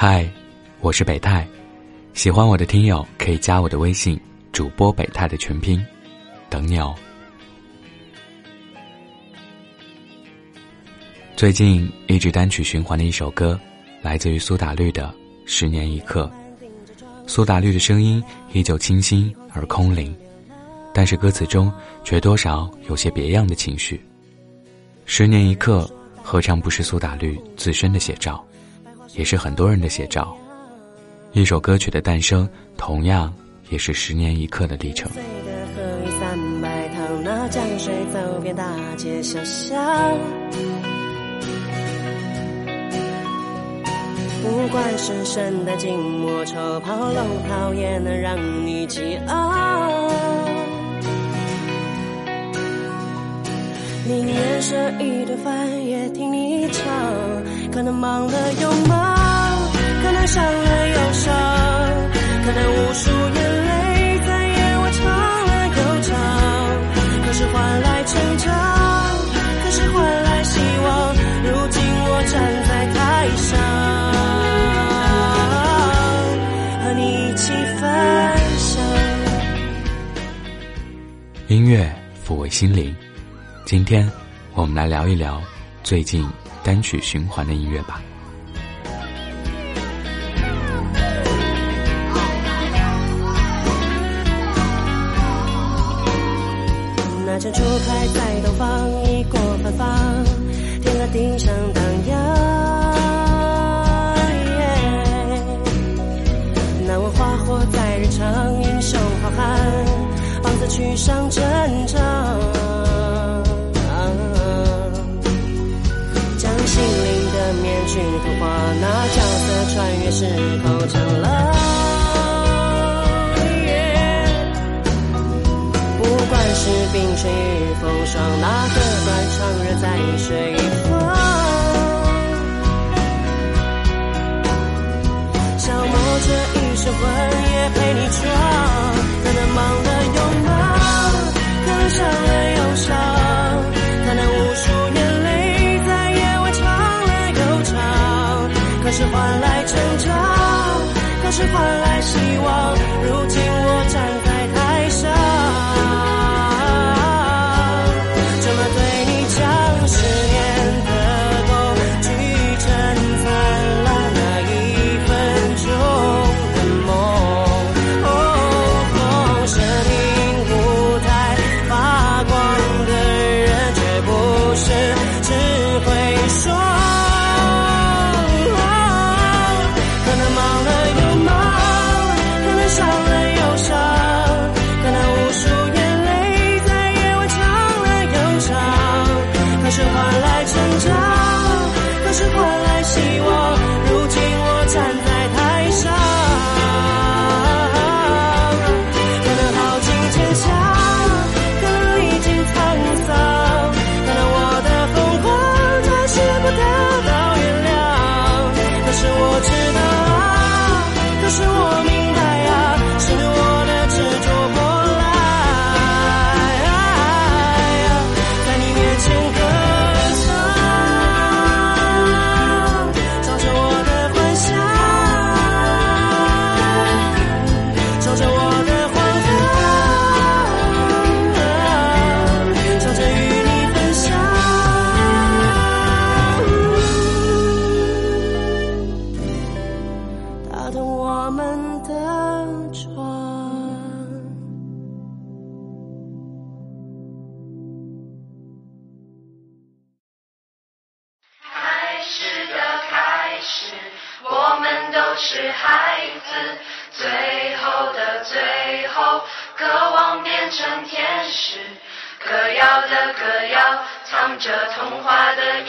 嗨，我是北泰，喜欢我的听友可以加我的微信，主播北泰的全拼，等你哦。最近一直单曲循环的一首歌，来自于苏打绿的《十年一刻》。苏打绿的声音依旧清新而空灵，但是歌词中却多少有些别样的情绪。十年一刻，何尝不是苏打绿自身的写照？也是很多人的写照。一首歌曲的诞生，同样也是十年一刻的历程。不管是圣诞、静默、抽跑龙套，也能让你饥饿。宁愿舍一顿饭，也听你唱。可能忙了又忙，可能伤了又伤，可能无数眼泪在夜晚长了又长。可是换来成长，可是换来希望。如今我站在台上，和你一起分享。音乐抚慰心灵。今天，我们来聊一聊最近单曲循环的音乐吧。那盏烛开在东方，一过芬芳，天河地上荡漾。难忘花火在日常，英雄好汉，方子去上战去图画那角色穿越时空成了。不管是冰雪与风霜，哪个断肠人在水一方？消磨这一生魂也陪你闯，可能忙了是换来成长，可是换来希望。如今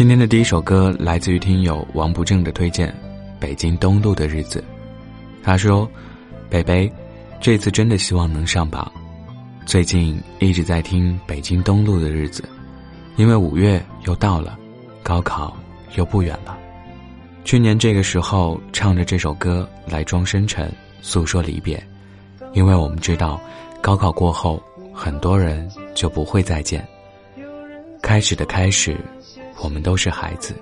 今天的第一首歌来自于听友王不正的推荐，《北京东路的日子》。他说：“北北，这次真的希望能上榜。最近一直在听《北京东路的日子》，因为五月又到了，高考又不远了。去年这个时候唱着这首歌来装深沉，诉说离别，因为我们知道，高考过后很多人就不会再见。开始的开始。”我们都是孩子，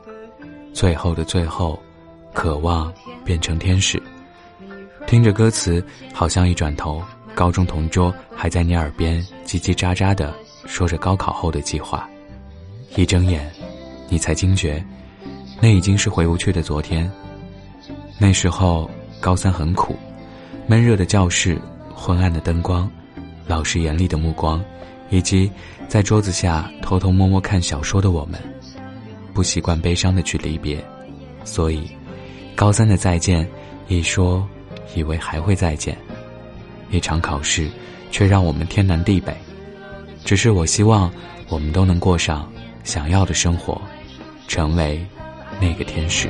最后的最后，渴望变成天使。听着歌词，好像一转头，高中同桌还在你耳边叽叽喳喳的说着高考后的计划。一睁眼，你才惊觉，那已经是回不去的昨天。那时候高三很苦，闷热的教室，昏暗的灯光，老师严厉的目光，以及在桌子下偷偷摸摸看小说的我们。不习惯悲伤的去离别，所以，高三的再见，一说，以为还会再见，一场考试，却让我们天南地北。只是我希望，我们都能过上想要的生活，成为那个天使。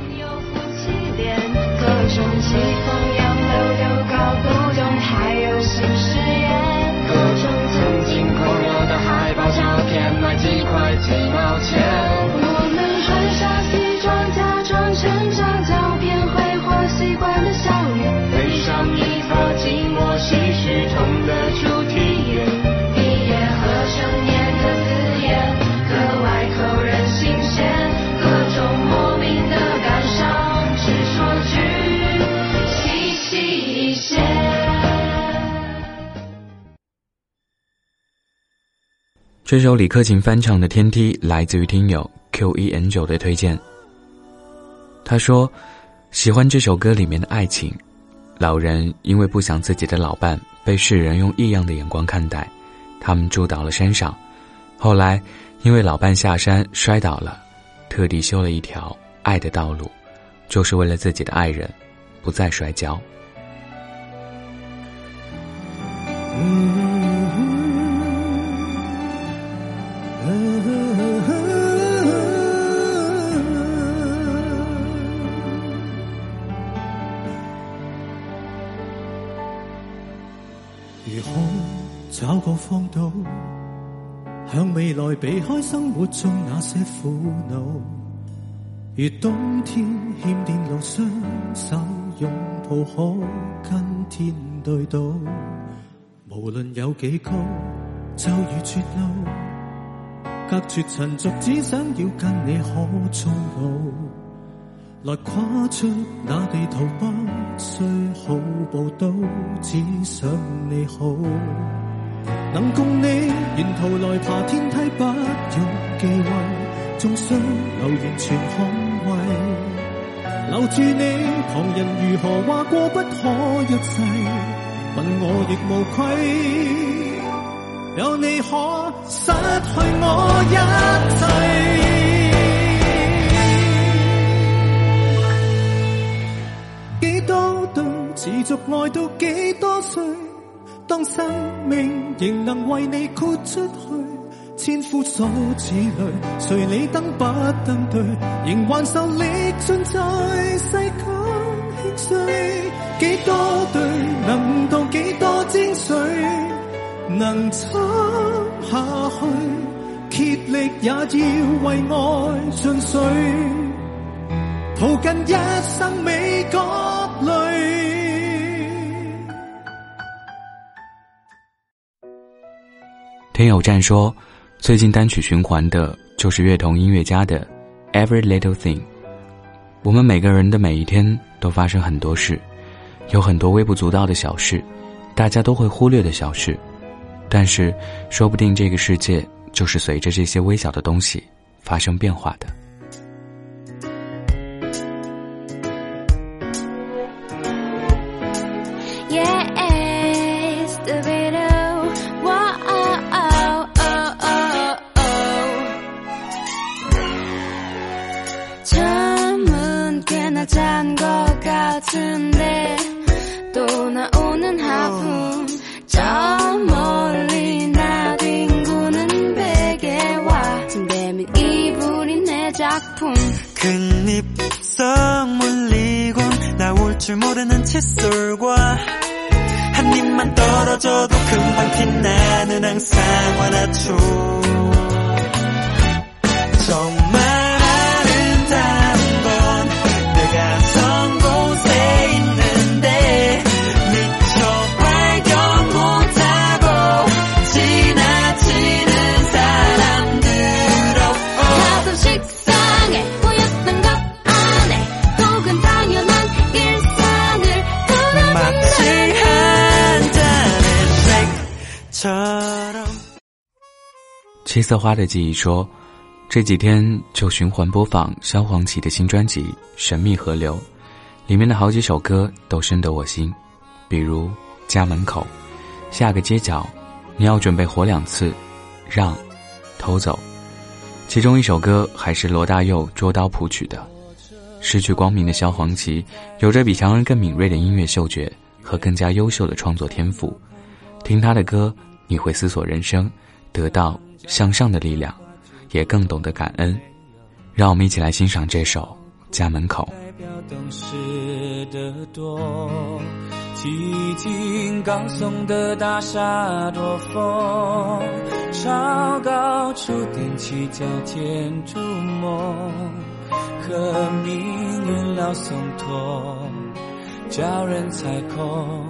这首李克勤翻唱的《天梯》来自于听友 qen 九的推荐。他说：“喜欢这首歌里面的爱情，老人因为不想自己的老伴被世人用异样的眼光看待，他们住到了山上。后来，因为老伴下山摔倒了，特地修了一条爱的道路，就是为了自己的爱人不再摔跤。”如荒岛，向未来避开生活中那些苦恼？如冬天欠电路，双手拥抱可跟天对赌。无论有几高，就如绝路。隔绝尘俗，只想要跟你可终老。来跨出那地图，不需好步都只想你好。能共你沿途来爬天梯，不用忌讳，纵需留言全捍卫。留住你，旁人如何话过不可一世，问我亦无愧。有你可失去我一切。几多对持续爱到几多岁？当生命仍能为你豁出去，千夫所指里，谁理登不登对？仍还受力尽在世间轻碎。几多对能渡几多精髓？能撑下去，竭力也要为爱尽瘁，途尽一生未觉累。听友站说，最近单曲循环的就是乐童音乐家的《Every Little Thing》。我们每个人的每一天都发生很多事，有很多微不足道的小事，大家都会忽略的小事。但是，说不定这个世界就是随着这些微小的东西发生变化的。 큰입성 물리곤 나올 줄 모르는 칫솔과 한 입만 떨어져도 금방 빛나는 항상 완화초 黑色花的记忆说，这几天就循环播放萧煌奇的新专辑《神秘河流》，里面的好几首歌都深得我心，比如《家门口》《下个街角》《你要准备活两次》《让》《偷走》，其中一首歌还是罗大佑捉刀谱曲的。失去光明的萧煌奇，有着比常人更敏锐的音乐嗅觉和更加优秀的创作天赋。听他的歌，你会思索人生，得到向上的力量，也更懂得感恩。让我们一起来欣赏这首《家门口》。代表懂事的多，寂静高耸的大厦多风，超高处踮起脚尖触摸，和命运聊松脱，叫人踩空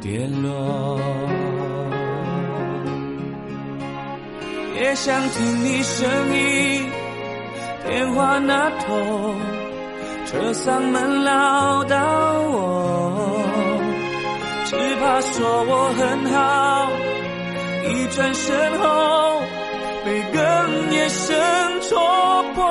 跌落。也想听你声音，电话那头，车嗓门唠叨我，只怕说我很好，一转身后被更夜深戳破。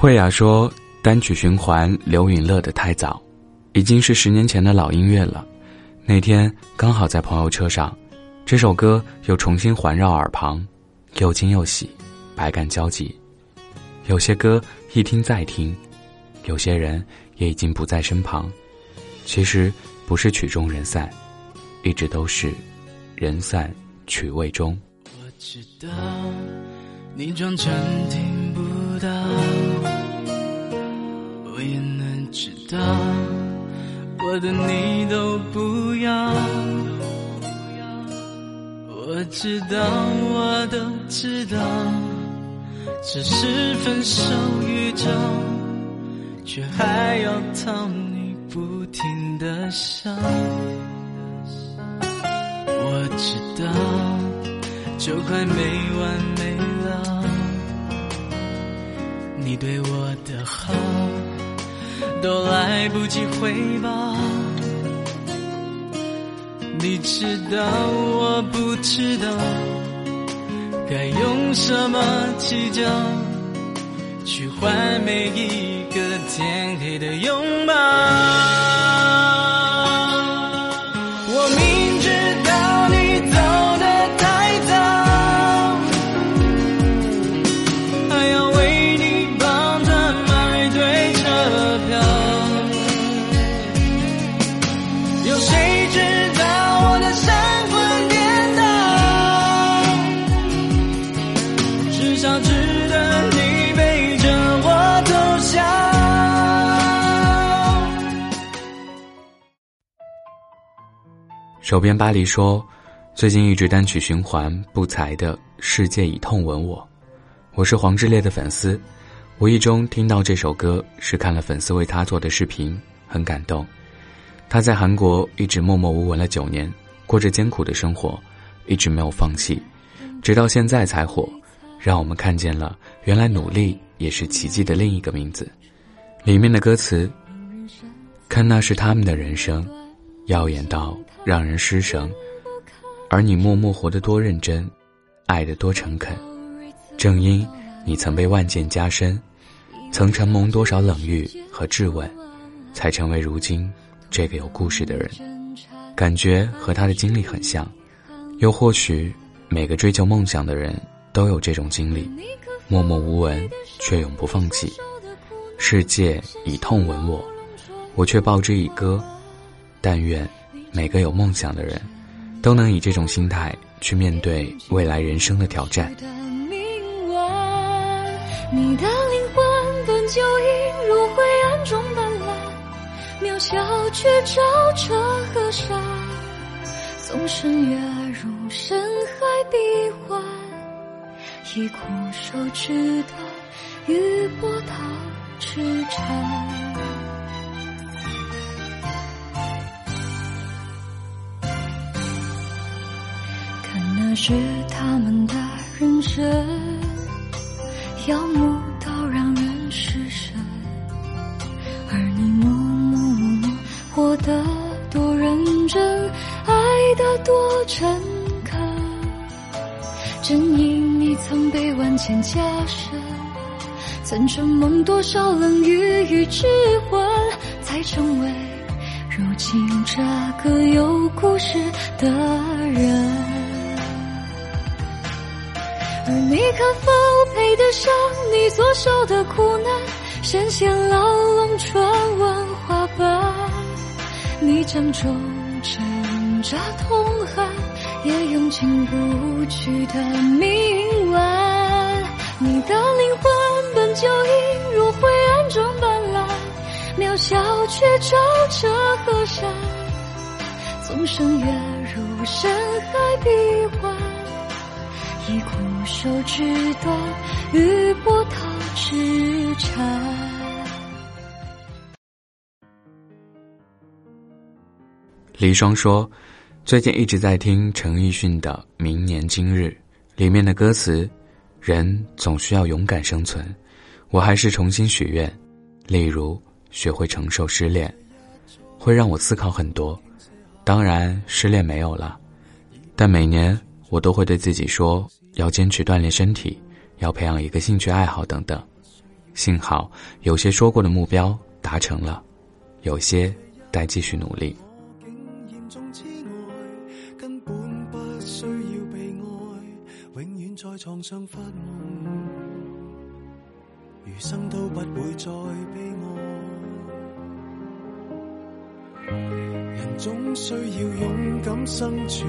慧雅说，单曲循环刘允乐的太早，已经是十年前的老音乐了。那天刚好在朋友车上，这首歌又重新环绕耳旁，又惊又喜，百感交集。有些歌一听再听，有些人也已经不在身旁。其实不是曲终人散，一直都是人散曲未终。我知道你装成听不到，我也能知道我的你都不要。我知道，我都知道，只是分手预兆，却还要讨你不停的笑。我知道。就快没完没了。你对我的好都来不及回报，你知道我不知道该用什么计较去换每一个天黑的拥抱。手边巴黎说，最近一直单曲循环不才的《世界以痛吻我》，我是黄致列的粉丝，无意中听到这首歌是看了粉丝为他做的视频，很感动。他在韩国一直默默无闻了九年，过着艰苦的生活，一直没有放弃，直到现在才火。让我们看见了原来努力也是奇迹的另一个名字。里面的歌词，看那是他们的人生，耀眼到让人失神，而你默默活得多认真，爱得多诚恳。正因你曾被万箭加身，曾承蒙多少冷遇和质问，才成为如今这个有故事的人。感觉和他的经历很像，又或许每个追求梦想的人都有这种经历：默默无闻，却永不放弃。世界以痛吻我，我却报之以歌。但愿每个有梦想的人，都能以这种心态去面对未来人生的挑战。你的灵魂本就映入灰暗中斑斓，渺小却照彻河山。纵身跃入深海闭环，以枯手指头，与波涛。痴缠，那是他们的人生，耀目到让人失神，而你默默默默活得多认真，爱得多诚恳，正因你曾被万千加身。曾承蒙多少冷雨与质问，才成为如今这个有故事的人。而你可否配得上你所受的苦难？身陷牢笼，传闻花瓣，你将中挣扎痛恨，也用尽不去的铭文。你的灵魂本。就映入灰暗中斑斓，渺小却照彻河山。纵身跃入深海闭环，以枯手指断与波涛痴缠。李双说：“最近一直在听陈奕迅的《明年今日》，里面的歌词，人总需要勇敢生存。”我还是重新许愿，例如学会承受失恋，会让我思考很多。当然，失恋没有了，但每年我都会对自己说，要坚持锻炼身体，要培养一个兴趣爱好等等。幸好有些说过的目标达成了，有些待继续努力。余生都不会再悲哀。人总需要勇敢生存，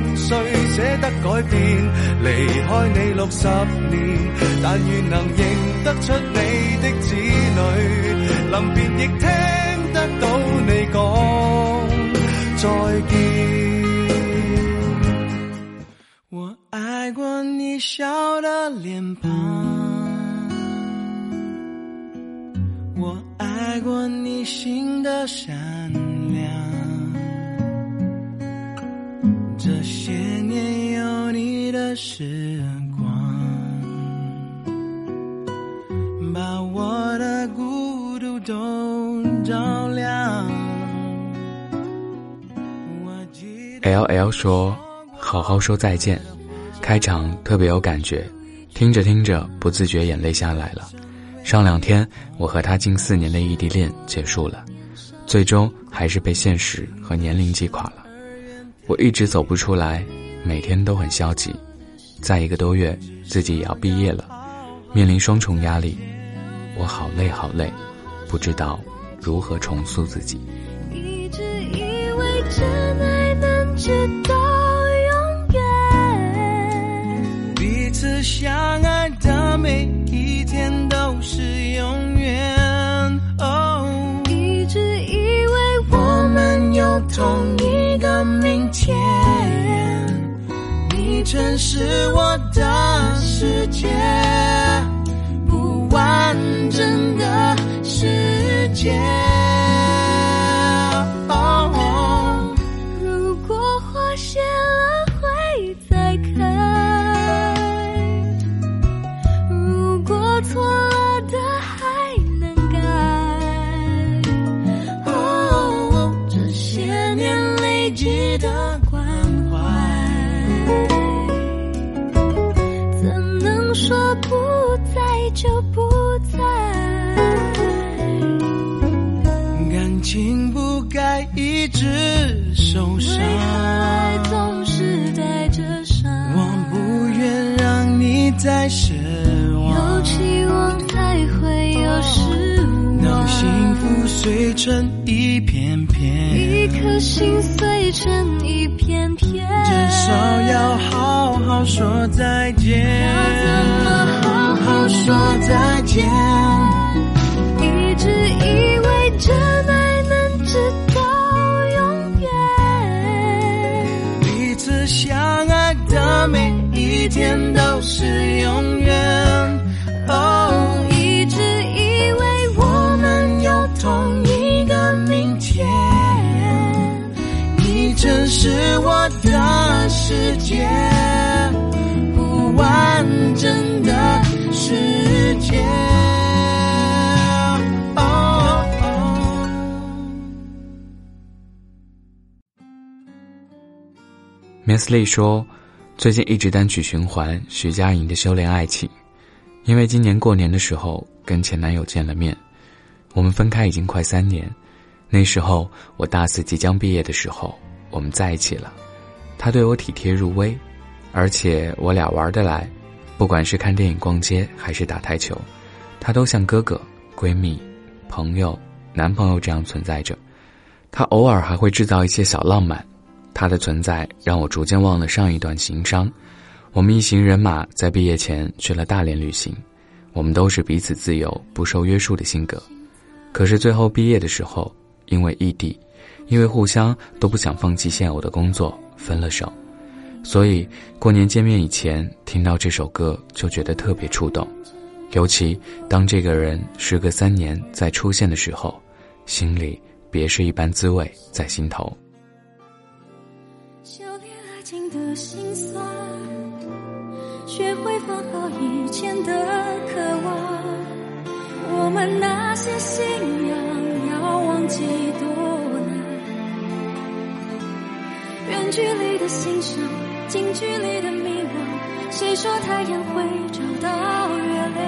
舍得改变？离开你六十年，但愿能认得出你的子女。临别亦听得到你讲再见。我爱过你笑的脸庞。我爱过你心的善时光，把我的孤独都照亮。L L 说：“好好说再见。”开场特别有感觉，听着听着不自觉眼泪下来了。上两天，我和他近四年的异地恋结束了，最终还是被现实和年龄击垮了。我一直走不出来，每天都很消极。再一个多月，自己也要毕业了，面临双重压力，我好累好累，不知道如何重塑自己。一直以为真爱能直到永远，彼此相。爱的每一天全是我的世界，不完整的世界。哦如果花谢了会再开，如果错了的还能改。哦，这些年累积的说不在就不在？感情不该一直受伤为，爱总是带着伤。我不愿让你再失望有望。期望才会有失望，让幸福碎成一片片，一颗心碎成一片片，至少要好好说再见。要怎么好好说再见？一直以为真爱能直到永远，彼此相爱的每一天都是永远。哦，一直以为我们有同一个明天，你曾是我的世界，不真的世界。哦哦 Miss Lee 说，最近一直单曲循环徐佳莹的《修炼爱情》，因为今年过年的时候跟前男友见了面，我们分开已经快三年。那时候我大四即将毕业的时候，我们在一起了。他对我体贴入微，而且我俩玩得来，不管是看电影、逛街还是打台球，他都像哥哥、闺蜜、朋友、男朋友这样存在着。他偶尔还会制造一些小浪漫。他的存在让我逐渐忘了上一段情伤。我们一行人马在毕业前去了大连旅行，我们都是彼此自由、不受约束的性格。可是最后毕业的时候，因为异地，因为互相都不想放弃现有的工作，分了手。所以过年见面以前听到这首歌就觉得特别触动，尤其当这个人时隔三年再出现的时候，心里别是一般滋味在心头。修炼爱情的心酸，学会放好以前的渴望。我们那些信仰要忘记多难，远距离的欣赏，近距离的迷惘。谁说太阳会找到月亮？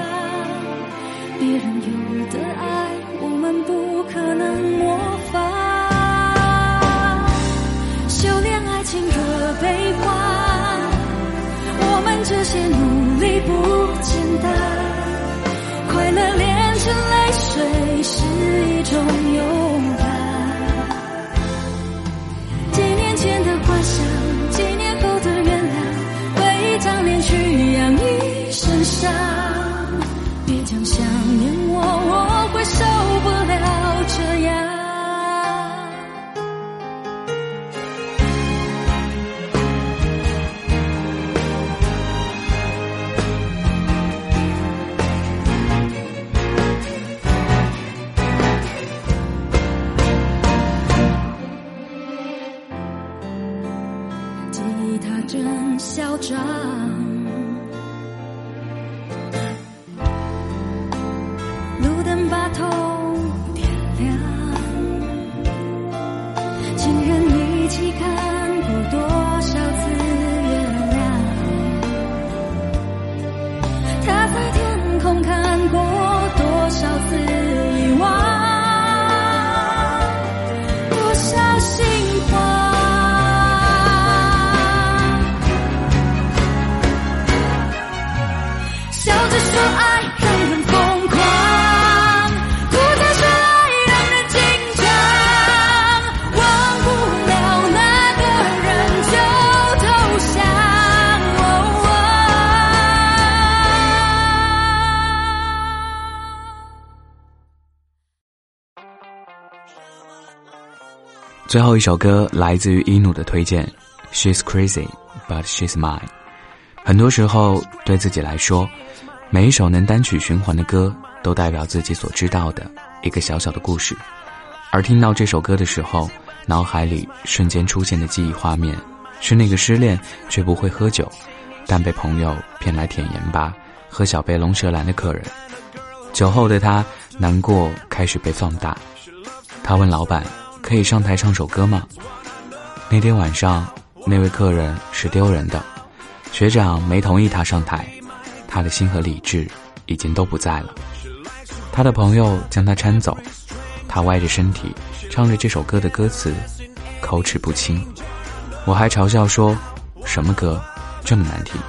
别人有的爱，我们不可能模仿。修炼爱情的悲欢，我们这些努力不简单。快乐炼成泪水是一种勇当年去养一身伤。别讲想念我，我会受不了这样。吉他真嚣张，把头最后一首歌来自于伊努的推荐，She's crazy but she's mine。很多时候，对自己来说，每一首能单曲循环的歌，都代表自己所知道的一个小小的故事。而听到这首歌的时候，脑海里瞬间出现的记忆画面，是那个失恋却不会喝酒，但被朋友骗来舔盐巴、喝小杯龙舌兰的客人。酒后的他难过开始被放大，他问老板：“可以上台唱首歌吗？”那天晚上，那位客人是丢人的，学长没同意他上台，他的心和理智已经都不在了。他的朋友将他搀走，他歪着身体唱着这首歌的歌词，口齿不清。我还嘲笑说：“什么歌，这么难听？”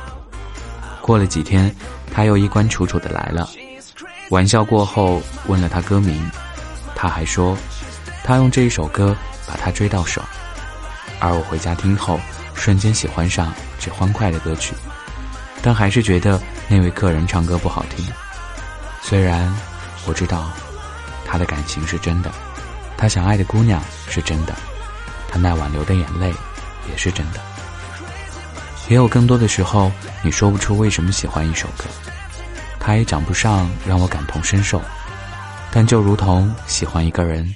过了几天，他又衣冠楚楚的来了。玩笑过后，问了他歌名，他还说，他用这一首歌把他追到手。而我回家听后，瞬间喜欢上这欢快的歌曲，但还是觉得那位客人唱歌不好听。虽然我知道他的感情是真的，他想爱的姑娘是真的，他那晚流的眼泪也是真的。也有更多的时候，你说不出为什么喜欢一首歌。他也讲不上让我感同身受，但就如同喜欢一个人，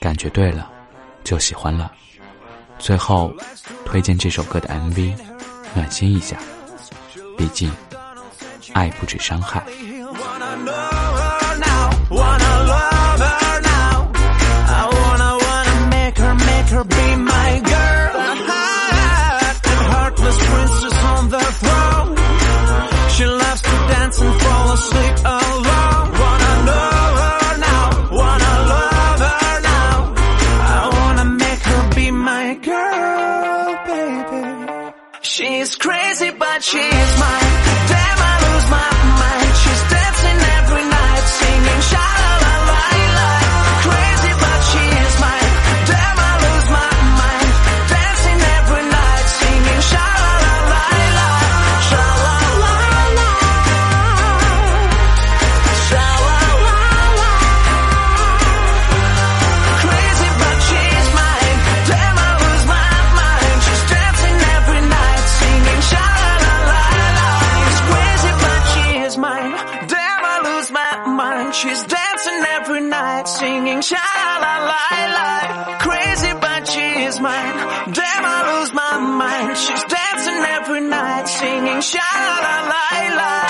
感觉对了，就喜欢了。最后，推荐这首歌的 MV，暖心一下。毕竟，爱不止伤害。watching. La la. Crazy, but she's mine. Damn, I lose my mind. She's dancing every night, singing sha la la la.